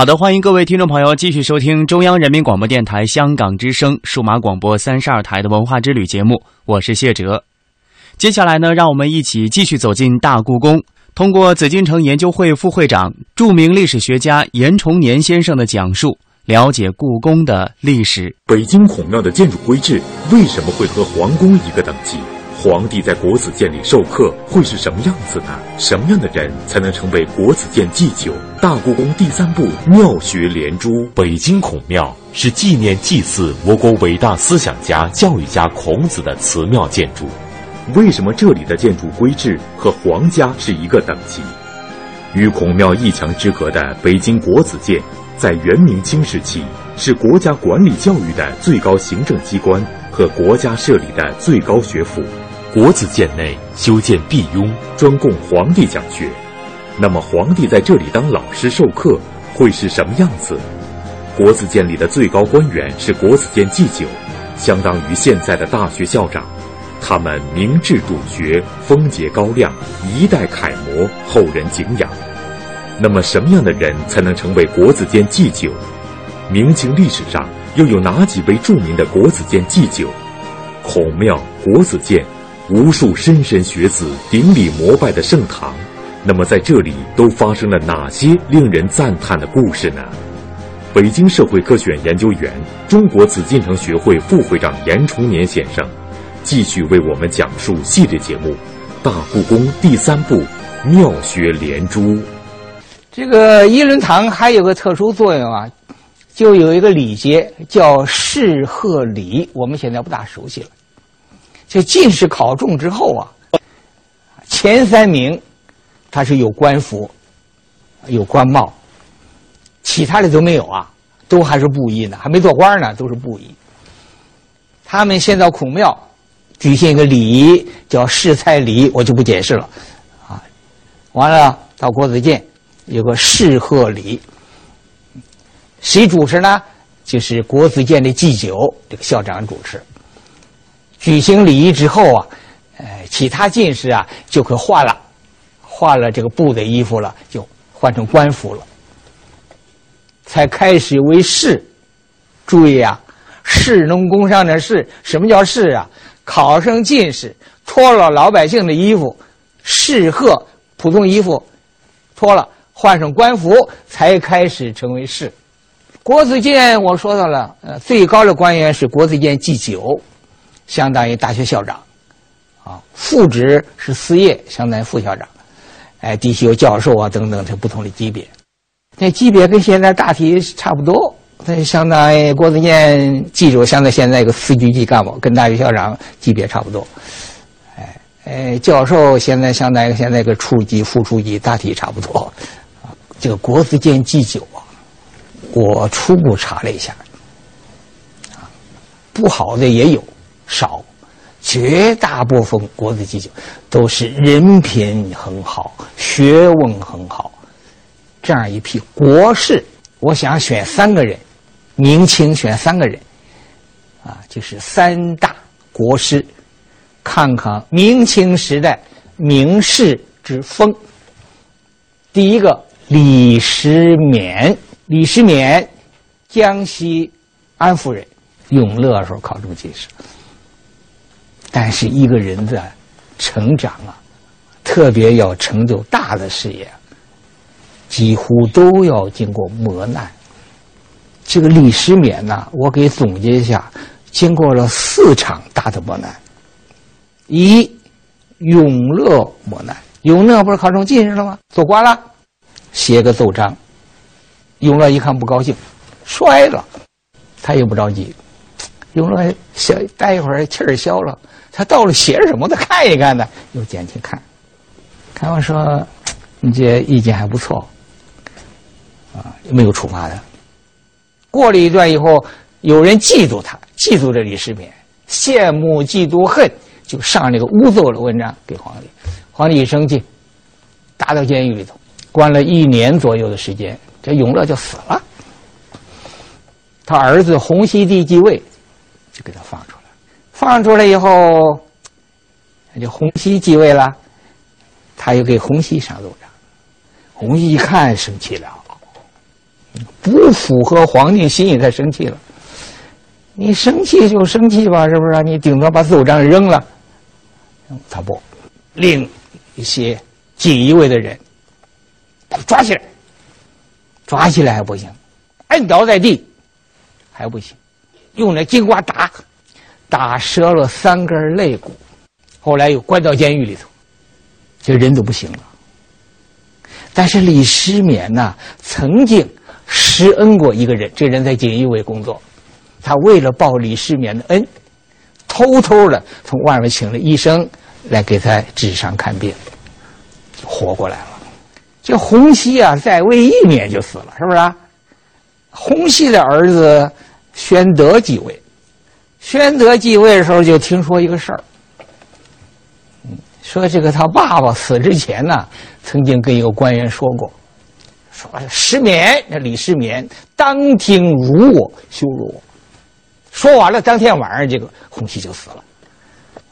好的，欢迎各位听众朋友继续收听中央人民广播电台香港之声数码广播三十二台的文化之旅节目，我是谢哲。接下来呢，让我们一起继续走进大故宫，通过紫禁城研究会副会长、著名历史学家严崇年先生的讲述，了解故宫的历史。北京孔庙的建筑规制为什么会和皇宫一个等级？皇帝在国子监里授课会是什么样子呢？什么样的人才能成为国子监祭酒？大故宫第三部妙学连珠，北京孔庙是纪念祭祀我国伟大思想家、教育家孔子的祠庙建筑。为什么这里的建筑规制和皇家是一个等级？与孔庙一墙之隔的北京国子监，在元明清时期是国家管理教育的最高行政机关和国家设立的最高学府。国子监内修建碧雍，专供皇帝讲学。那么，皇帝在这里当老师授课会是什么样子？国子监里的最高官员是国子监祭酒，相当于现在的大学校长。他们明志笃学，风节高亮，一代楷模，后人敬仰。那么，什么样的人才能成为国子监祭酒？明清历史上又有哪几位著名的国子监祭酒？孔庙、国子监。无数莘莘学子顶礼膜拜的盛唐，那么在这里都发生了哪些令人赞叹的故事呢？北京社会科学院研究员、中国紫禁城学会副会长严崇年先生，继续为我们讲述系列节目《大故宫》第三部《妙学连珠》。这个一伦堂还有个特殊作用啊，就有一个礼节叫侍贺礼，我们现在不大熟悉了。这进士考中之后啊，前三名他是有官服、有官帽，其他的都没有啊，都还是布衣呢，还没做官呢，都是布衣。他们先到孔庙举行一个礼仪，叫试菜礼，我就不解释了啊。完了到国子监有个试贺礼，谁主持呢？就是国子监的祭酒，这个校长主持。举行礼仪之后啊，呃，其他进士啊就可换了，换了这个布的衣服了，就换成官服了，才开始为士。注意啊，士农工商的士，什么叫士啊？考上进士，脱了老百姓的衣服，士贺普通衣服脱了，换上官服，才开始成为士。国子监我说到了，呃，最高的官员是国子监祭酒。相当于大学校长，啊，副职是司业，相当于副校长，哎，底下有教授啊等等，这不同的级别，那级别跟现在大体差不多，它相当于国子监记住，相当于现在一个司局级干部，跟大学校长级别差不多，哎哎，教授现在相当于现在一个处级、副处级，大体差不多，啊，这个国子监祭酒啊，我初步查了一下，啊，不好的也有。少，绝大部分国子祭酒都是人品很好、学问很好，这样一批国士。我想选三个人，明清选三个人，啊，就是三大国师，看看明清时代名士之风。第一个李时勉，李时勉，江西安福人，永乐时候考中进士。但是一个人的成长啊，特别要成就大的事业，几乎都要经过磨难。这个李世勉呢，我给总结一下，经过了四场大的磨难：一永乐磨难，永乐不是考中进士了吗？做官了，写个奏章，永乐一看不高兴，摔了，他也不着急，永乐消待一会儿气儿消了，他到了写什么的看一看呢，又捡起看，看完说：“你这意见还不错。”啊，没有处罚他。过了一段以后，有人嫉妒他，嫉妒这李世民，羡慕、嫉妒、恨，就上那个诬奏的文章给皇帝。皇帝一生气，打到监狱里头，关了一年左右的时间，这永乐就死了。他儿子洪熙帝继位，就给他放出来。放出来以后，那就洪熙继位了，他又给洪熙上奏章。洪熙一看，生气了。不符合皇帝心意，他生气了。你生气就生气吧，是不是？你顶多把奏章扔了。他不，令一些锦衣卫的人抓起来，抓起来还不行，按倒在地还不行，用那金瓜打，打折了三根肋骨，后来又关到监狱里头，这人都不行了。但是李世民呐，曾经。施恩过一个人，这人在锦衣卫工作，他为了报李世民的恩，偷偷的从外面请了医生来给他治伤看病，活过来了。这洪熙啊，在位一年就死了，是不是啊？洪熙的儿子宣德继位，宣德继位的时候就听说一个事儿，说这个他爸爸死之前呢，曾经跟一个官员说过。说失眠，那李世民当庭辱我，羞辱我。说完了，当天晚上，这个洪熙就死了。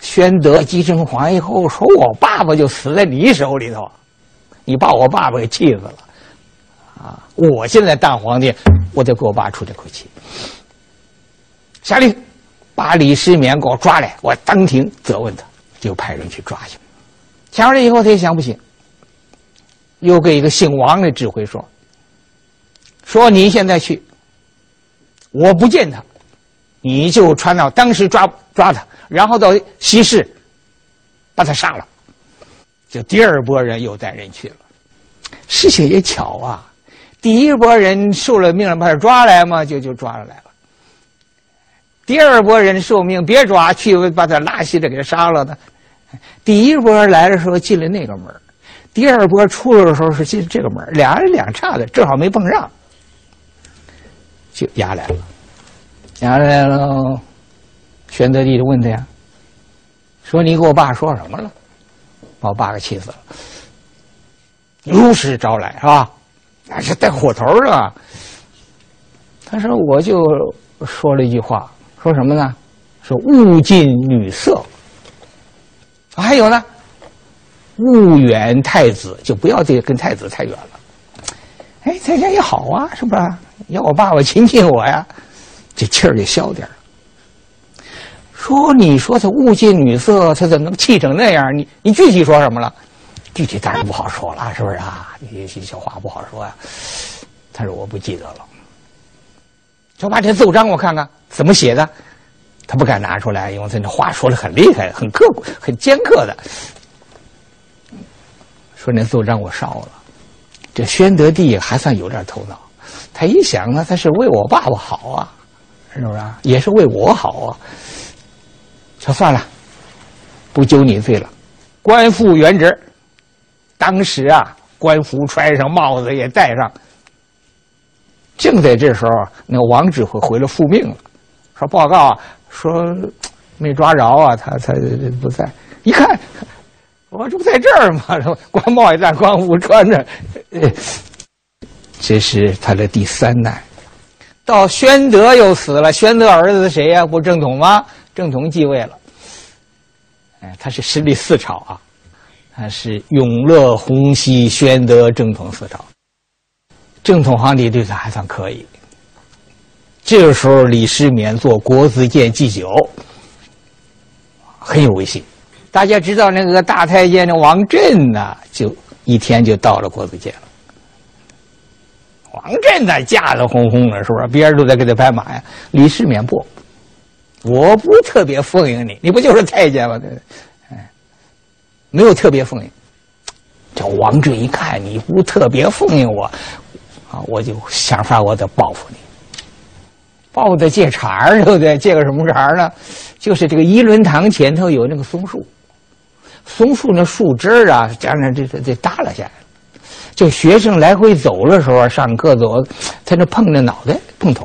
宣德继承皇以后，说我爸爸就死在你手里头，你把我爸爸给气死了。啊！我现在当皇帝，我得给我爸出这口气。下令把李世民给我抓来，我当庭责问他，就派人去抓去。抓来以后，他一想不行。又给一个姓王的指挥说：“说你现在去，我不见他，你就传到当时抓抓他，然后到西市把他杀了。就第二波人又带人去了。事情也巧啊，第一波人受了命令把他抓来嘛，就就抓了来了。第二波人受命别抓，去把他拉稀的给杀了的。第一波来的时候进了那个门第二波出来的时候是进这个门，俩人两岔的，正好没碰上，就押来了。押来了，玄德帝就问他呀：“说你给我爸说什么了？把我爸给气死了。如实招来是吧？那是带火头的。他说我就说了一句话，说什么呢？说勿近女色。还有呢？”勿远太子，就不要这个跟太子太远了。哎，在家也好啊，是不是？要我爸爸亲近我呀，这气儿就消点儿说，你说他物近女色，他怎么能气成那样？你你具体说什么了？具体当然不好说了，是不是啊？你有些小话不好说呀。他说我不记得了。就把这奏章我看看怎么写的，他不敢拿出来，因为他那话说的很厉害，很刻苦，很尖刻的。说那奏章我烧了，这宣德帝还算有点头脑，他一想呢，他是为我爸爸好啊，是不是？也是为我好啊。说算了，不揪你罪了，官复原职。当时啊，官服穿上，帽子也戴上。正在这时候，那个王指挥回来复命了，说报告啊，说没抓着啊，他他不在，一看。我这不在这儿吗？光帽也在，光服穿着。这是他的第三难。到宣德又死了，宣德儿子谁呀？不正统吗？正统继位了。哎，他是十里四朝啊，他是永乐、洪熙、宣德、正统四朝。正统皇帝对他还算可以。这个时候，李世民做国子监祭酒，很有威信。大家知道那个大太监的王振呐，就一天就到了国子监了。王振那架子哄哄的，是不是？别人都在给他拍马呀。李世民不，我不特别奉迎你，你不就是太监吗？对，哎，没有特别奉迎。这王振一看你不特别奉迎我，啊，我就想法我得报复你。报的借茬儿，对不对？借个什么茬儿呢？就是这个一伦堂前头有那个松树，松树那树枝儿啊，将来这这这耷拉下来。就学生来回走的时候，上课走，他那碰着脑袋碰头，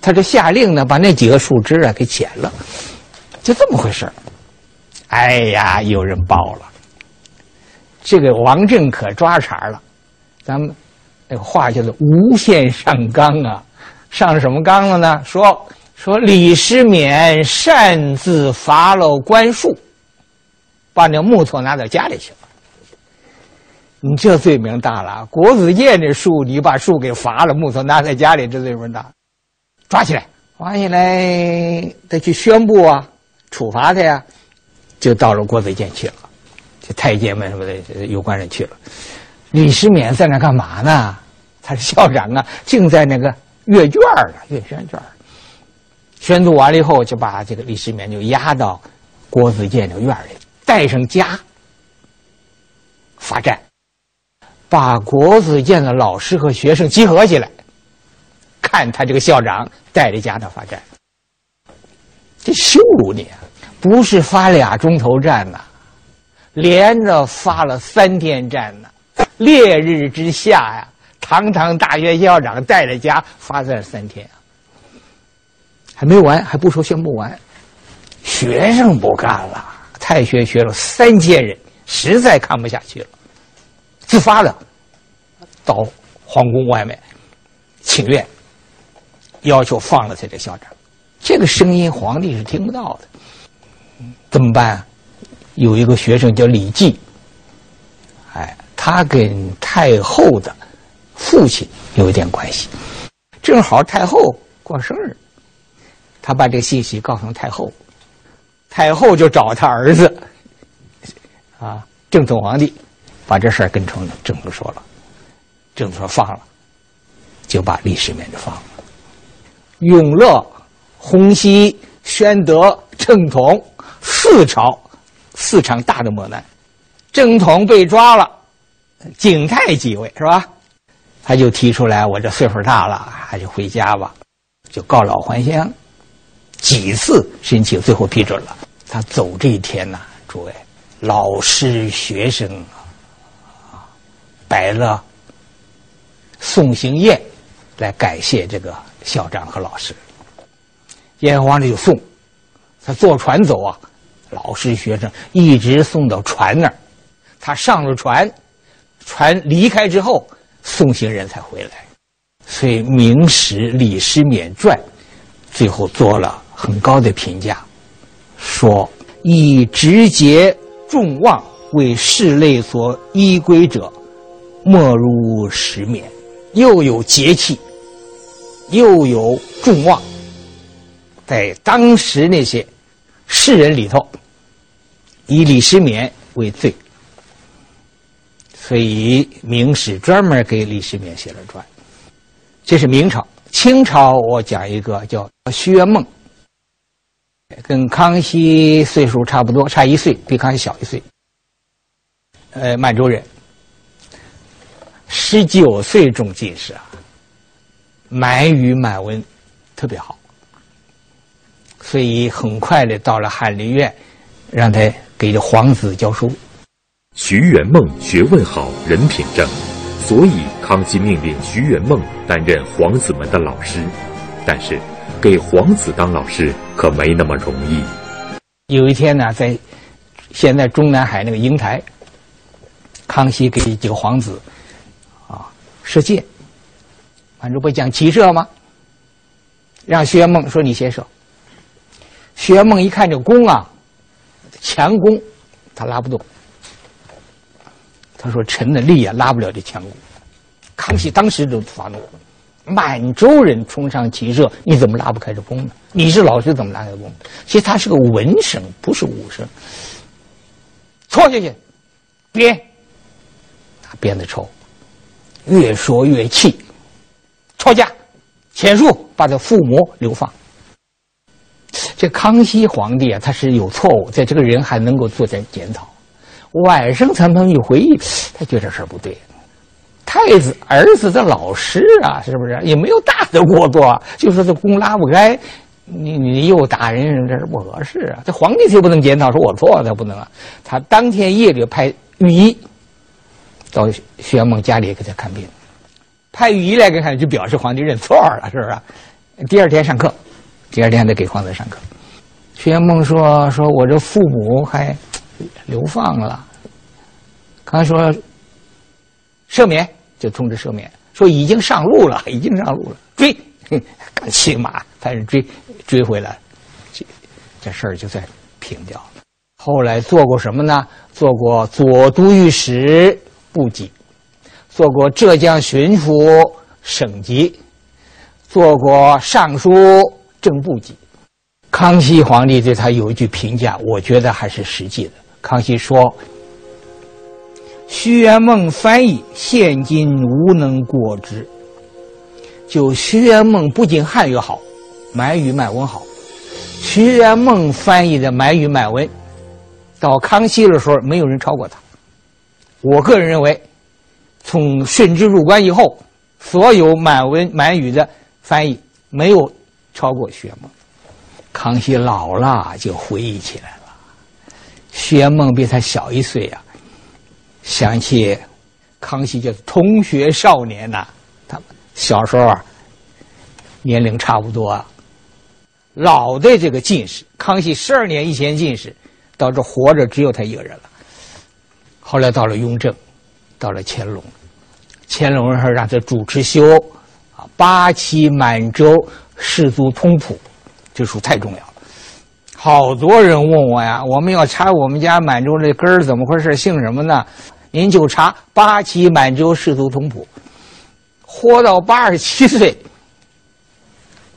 他就下令呢，把那几个树枝啊给剪了，就这么回事哎呀，有人报了，这个王振可抓茬了，咱们那个话叫做无限上纲啊，上什么纲了呢？说说李世勉擅自伐了官树，把那木头拿到家里去了。你这罪名大了，国子监这树，你把树给伐了，木头拿在家里，这罪名大，抓起来，抓起来，得去宣布啊，处罚他呀，就到了国子监去了，这太监们什么的有关人去了，李世勉在那干嘛呢？他是校长啊，竟在那个阅卷呢，阅宣卷，宣读完了以后，就把这个李世勉就押到国子监的院里，带上家，罚站。把国子监的老师和学生集合起来，看他这个校长带着家长罚站，这羞辱你！不是发俩钟头站呐，连着发了三天站呢。烈日之下呀，堂堂大学校长带着家罚站三天啊，还没完，还不说宣布完，学生不干了，太学学了三千人，实在看不下去了。自发的到皇宫外面请愿，要求放了他这校长。这个声音皇帝是听不到的，怎么办？有一个学生叫李济，哎，他跟太后的父亲有一点关系，正好太后过生日，他把这个信息告诉太后，太后就找他儿子啊，正统皇帝。把这事儿跟成政府说了，政府说放了，就把李世民就放了。永乐、洪熙、宣德、正统四朝四场大的磨难，正统被抓了，景泰继位是吧？他就提出来，我这岁数大了，还是回家吧，就告老还乡，几次申请，最后批准了。他走这一天呐，诸位老师、学生。摆了送行宴，来感谢这个校长和老师。燕皇帝就送，他坐船走啊，老师学生一直送到船那儿，他上了船，船离开之后，送行人才回来。所以《明史·李师勉传》最后做了很高的评价，说以直节众望为世类所依归者。莫如石勉，又有节气，又有众望，在当时那些世人里头，以李世勉为最，所以明史专门给李世民写了传。这是明朝，清朝我讲一个叫薛梦，跟康熙岁数差不多，差一岁，比康熙小一岁。呃，满洲人。十九岁中进士啊，满语满文特别好，所以很快的到了翰林院，让他给皇子教书。徐元梦学问好，人品正，所以康熙命令徐元梦担任皇子们的老师。但是，给皇子当老师可没那么容易。有一天呢，在现在中南海那个瀛台，康熙给几个皇子啊。射箭，反正不讲骑射吗？让徐元梦说你先射。徐元梦一看这弓啊，强弓，他拉不动。他说：“臣的力啊，拉不了这强弓。”康熙当时就发怒：“满洲人冲上骑射，你怎么拉不开这弓呢？你是老师，怎么拉开弓？其实他是个文生，不是武生。错下去，鞭，他鞭子抽。”越说越气，抄家，遣书把他父母流放。这康熙皇帝啊，他是有错误，在这个人还能够做点检讨。晚上他们一回忆，他觉得这事儿不对，太子儿子的老师啊，是不是也没有大的过错？就说这弓拉不开，你你又打人，这是不合适啊！这皇帝就不能检讨，说我错了，不能啊！他当天夜里派御医到徐元梦家里给他看病，派御医来给他看，就表示皇帝认错了，是不是？第二天上课，第二天得给皇帝上课。徐元梦说：“说我这父母还流放了，刚才说赦免。”就通知赦免，说已经上路了，已经上路了，追，赶骑马，反正追追回来，这这事儿就算平掉了。后来做过什么呢？做过左都御史部级，做过浙江巡抚省级，做过尚书正部级。康熙皇帝对他有一句评价，我觉得还是实际的。康熙说。徐元梦翻译，现今无能过之。就徐元梦不仅汉语好，满语满文好。徐元梦翻译的满语满文，到康熙的时候没有人超过他。我个人认为，从顺治入关以后，所有满文满语的翻译没有超过徐元梦。康熙老了就回忆起来薛，梦比他小一岁呀。想起康熙就是同学少年呐，他小时候啊，年龄差不多啊。老的这个进士，康熙十二年以前进士，到这活着只有他一个人了。后来到了雍正，到了乾隆，乾隆说让他主持修啊八旗满洲氏族通谱，这书太重要了。好多人问我呀，我们要查我们家满洲这根儿怎么回事，姓什么呢？您就查八旗满洲氏族通谱，活到八十七岁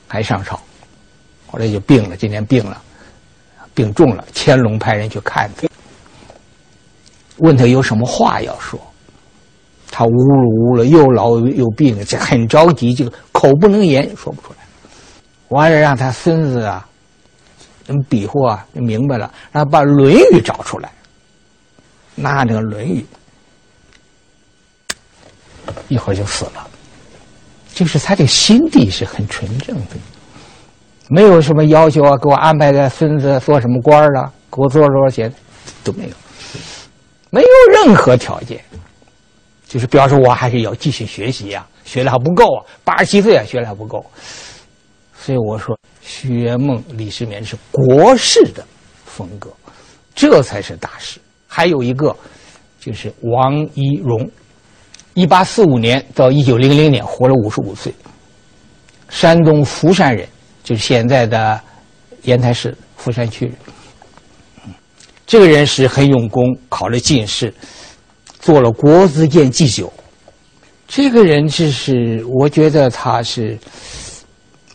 还上朝，后来就病了。今年病了，病重了。乾隆派人去看他，问他有什么话要说，他呜噜呜噜，又老又病，这很着急，就口不能言，说不出来。完了，让他孙子啊，怎么比划啊？就明白了，然后把《论语》找出来，拿这个《论语》。一会儿就死了，就是他这心地是很纯正的，没有什么要求啊，给我安排个孙子做什么官啊，给我做多少钱，都没有，没有任何条件，就是表示我还是要继续学习呀，学的还不够啊，八十七岁啊，学的还不够，所以我说，徐元梦、李世民是国士的风格，这才是大师。还有一个就是王一荣。一八四五年到一九零零年，活了五十五岁。山东福山人，就是现在的烟台市福山区人。这个人是很用功，考了进士，做了国子监祭酒。这个人就是我觉得他是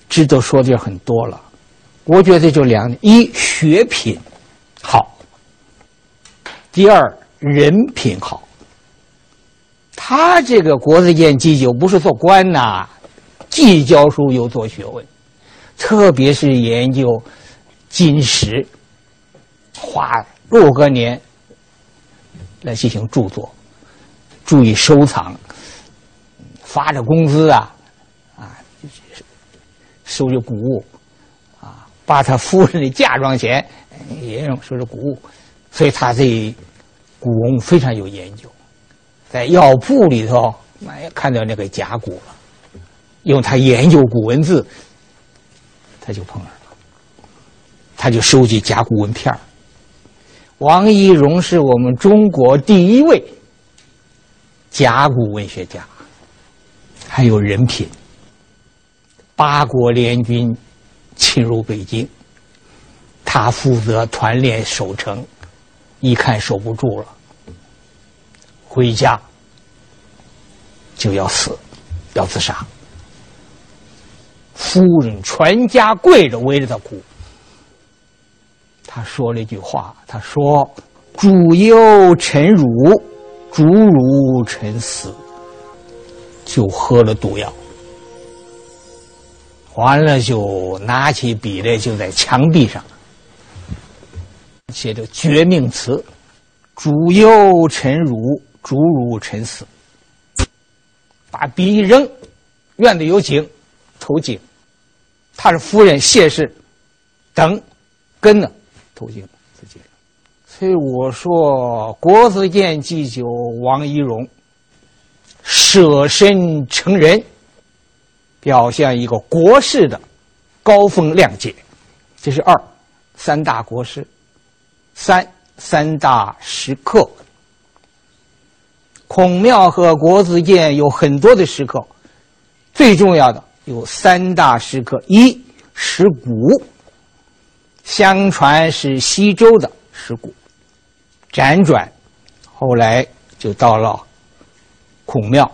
值得说的就很多了。我觉得就两点：一学品好，第二人品好。他这个国子监祭酒不是做官呐，既教书又做学问，特别是研究金石，花若干年来进行著作，注意收藏，发着工资啊，啊，收着谷物，啊，把他夫人的嫁妆钱也用收着谷物，所以他对古文非常有研究。在药铺里头，哎，看到那个甲骨了，用他研究古文字，他就碰上了，他就收集甲骨文片王懿荣是我们中国第一位甲骨文学家，还有人品。八国联军侵入北京，他负责团练守城，一看守不住了。回家就要死，要自杀。夫人全家跪着围着他哭。他说了一句话：“他说，主忧臣辱，主辱臣死。”就喝了毒药，完了就拿起笔来，就在墙壁上写着绝命词：“主忧臣辱。”主辱臣死，把笔一扔，院子有井，投井。他是夫人谢氏等跟了投井自尽。所以我说，国子监祭酒王一荣舍身成仁，表现一个国士的高风亮节。这是二三大国师，三三大石刻。孔庙和国子监有很多的石刻，最重要的有三大石刻：一石鼓，相传是西周的石鼓，辗转后来就到了孔庙，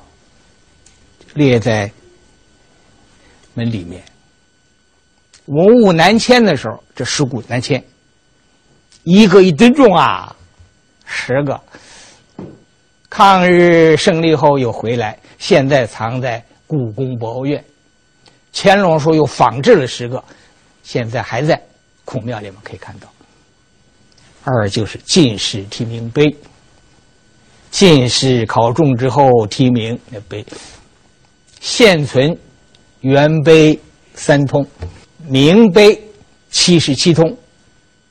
列在门里面。文物南迁的时候，这石鼓南迁，一个一吨重啊，十个。抗日胜利后又回来，现在藏在故宫博物院。乾隆说又仿制了十个，现在还在孔庙里面可以看到。二就是进士提名碑，进士考中之后提名那碑，现存元碑三通，明碑七十七通，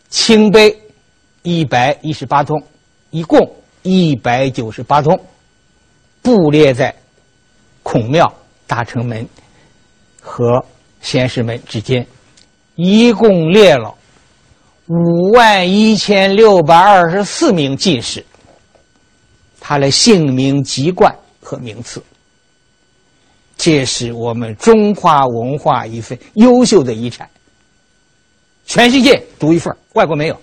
清碑一百一十八通，一共。一百九十八通，布列在孔庙大成门和先师门之间，一共列了五万一千六百二十四名进士，他的姓名、籍贯和名次，这是我们中华文化一份优秀的遗产，全世界独一份，外国没有。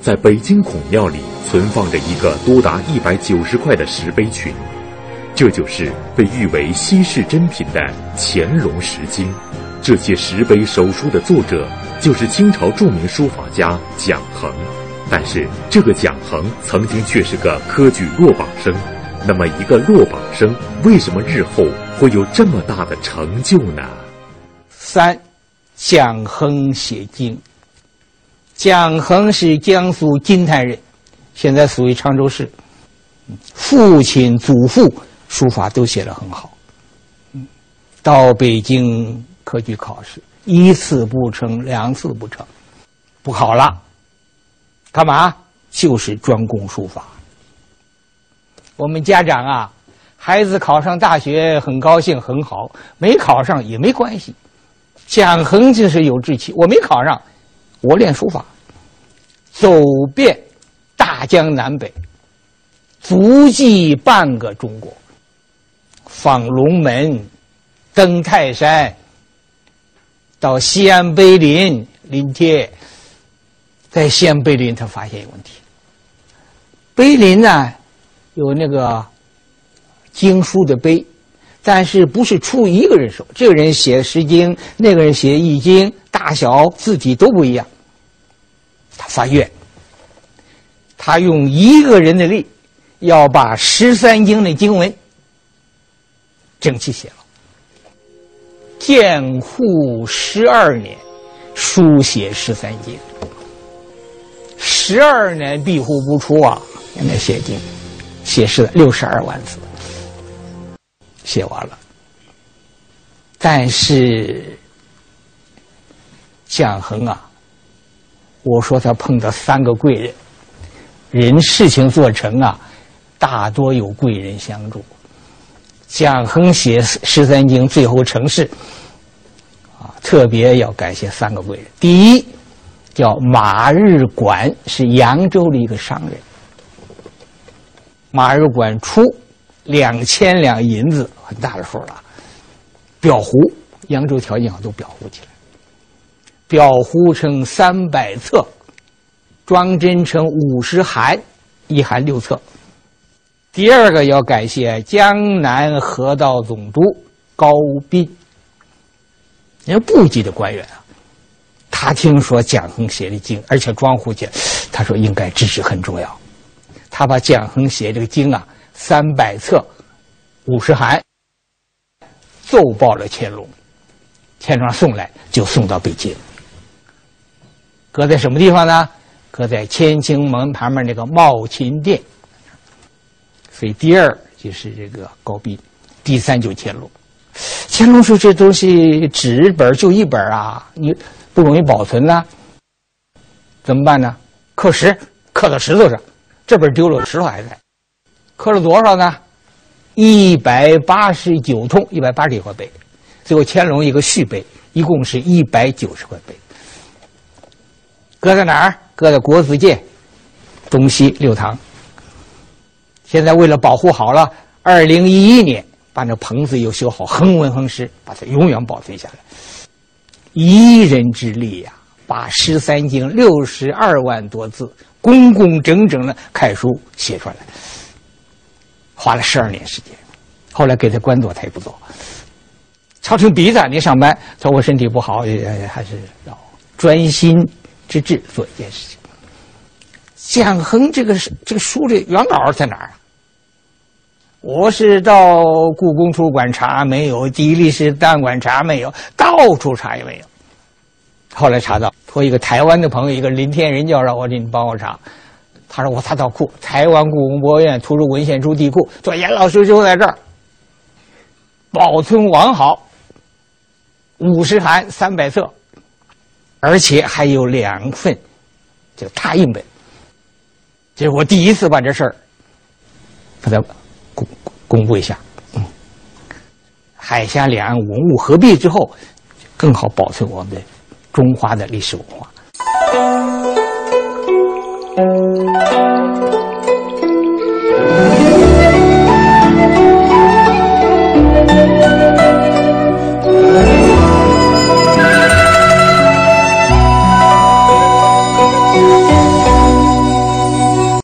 在北京孔庙里存放着一个多达一百九十块的石碑群，这就是被誉为稀世珍品的乾隆石经。这些石碑手书的作者就是清朝著名书法家蒋衡，但是这个蒋衡曾经却是个科举落榜生。那么，一个落榜生为什么日后会有这么大的成就呢？三，蒋衡写经。蒋衡是江苏金坛人，现在属于常州市。父亲、祖父书法都写得很好。到北京科举考试，一次不成，两次不成，不考了。干嘛？就是专攻书法。我们家长啊，孩子考上大学很高兴，很好；没考上也没关系。蒋恒就是有志气，我没考上。我练书法，走遍大江南北，足迹半个中国，访龙门，登泰山，到西安碑林临帖，在西安碑林，他发现一个问题：碑林呢有那个经书的碑，但是不是出一个人手，这个人写《诗经》，那个人写《易经》。大小字体都不一样，他发愿，他用一个人的力，要把十三经的经文整齐写了。建护十二年，书写十三经，十二年闭户不出啊！现在写经，写诗六十二万字，写完了，但是。蒋衡啊，我说他碰到三个贵人，人事情做成啊，大多有贵人相助。蒋衡写《十三经》最后成事，啊，特别要感谢三个贵人。第一，叫马日馆，是扬州的一个商人。马日馆出两千两银子，很大的数了，裱糊，扬州条件好，都裱糊起来。裱糊成三百册，装帧成五十函，一函六册。第二个要感谢江南河道总督高斌，人家部级的官员啊。他听说蒋衡写的经，而且装糊起来，他说应该支持很重要。他把蒋衡写这个经啊，三百册，五十函，奏报了乾隆，乾隆送来就送到北京。搁在什么地方呢？搁在乾清门旁边那个茂勤殿。所以第二就是这个高斌，第三就乾隆。乾隆说：“这东西纸本就一本啊，你不容易保存呐，怎么办呢？刻石，刻到石头上。这本丢了，石头还在。刻了多少呢？一百八十九通，一百八十九块碑。最后乾隆一个续碑，一共是一百九十块碑。搁在哪儿？搁在国子监东西六堂。现在为了保护好了，二零一一年。”把那棚子又修好，恒温恒湿，把它永远保存下来。一人之力呀，把《十三经》六十二万多字，工工整整的楷书写出来，花了十二年时间。后来给他官做，他也不做。朝廷逼着，你上班，说我身体不好，也还是要专心致志做一件事情。蒋恒这个这个书的原稿在哪儿啊？我是到故宫图书馆查没有，地理史档案馆查没有，到处查也没有。后来查到，托一个台湾的朋友，一个林天仁教授，我说你帮我查。他说我查到库，台湾故宫博物院图书文献处地库，说严老师就在这儿，保存完好，五十函三百册，而且还有两份，就拓印本。这是我第一次把这事儿，把它。公公布一下，嗯，海峡两岸文物合璧之后，更好保存我们的中华的历史文化。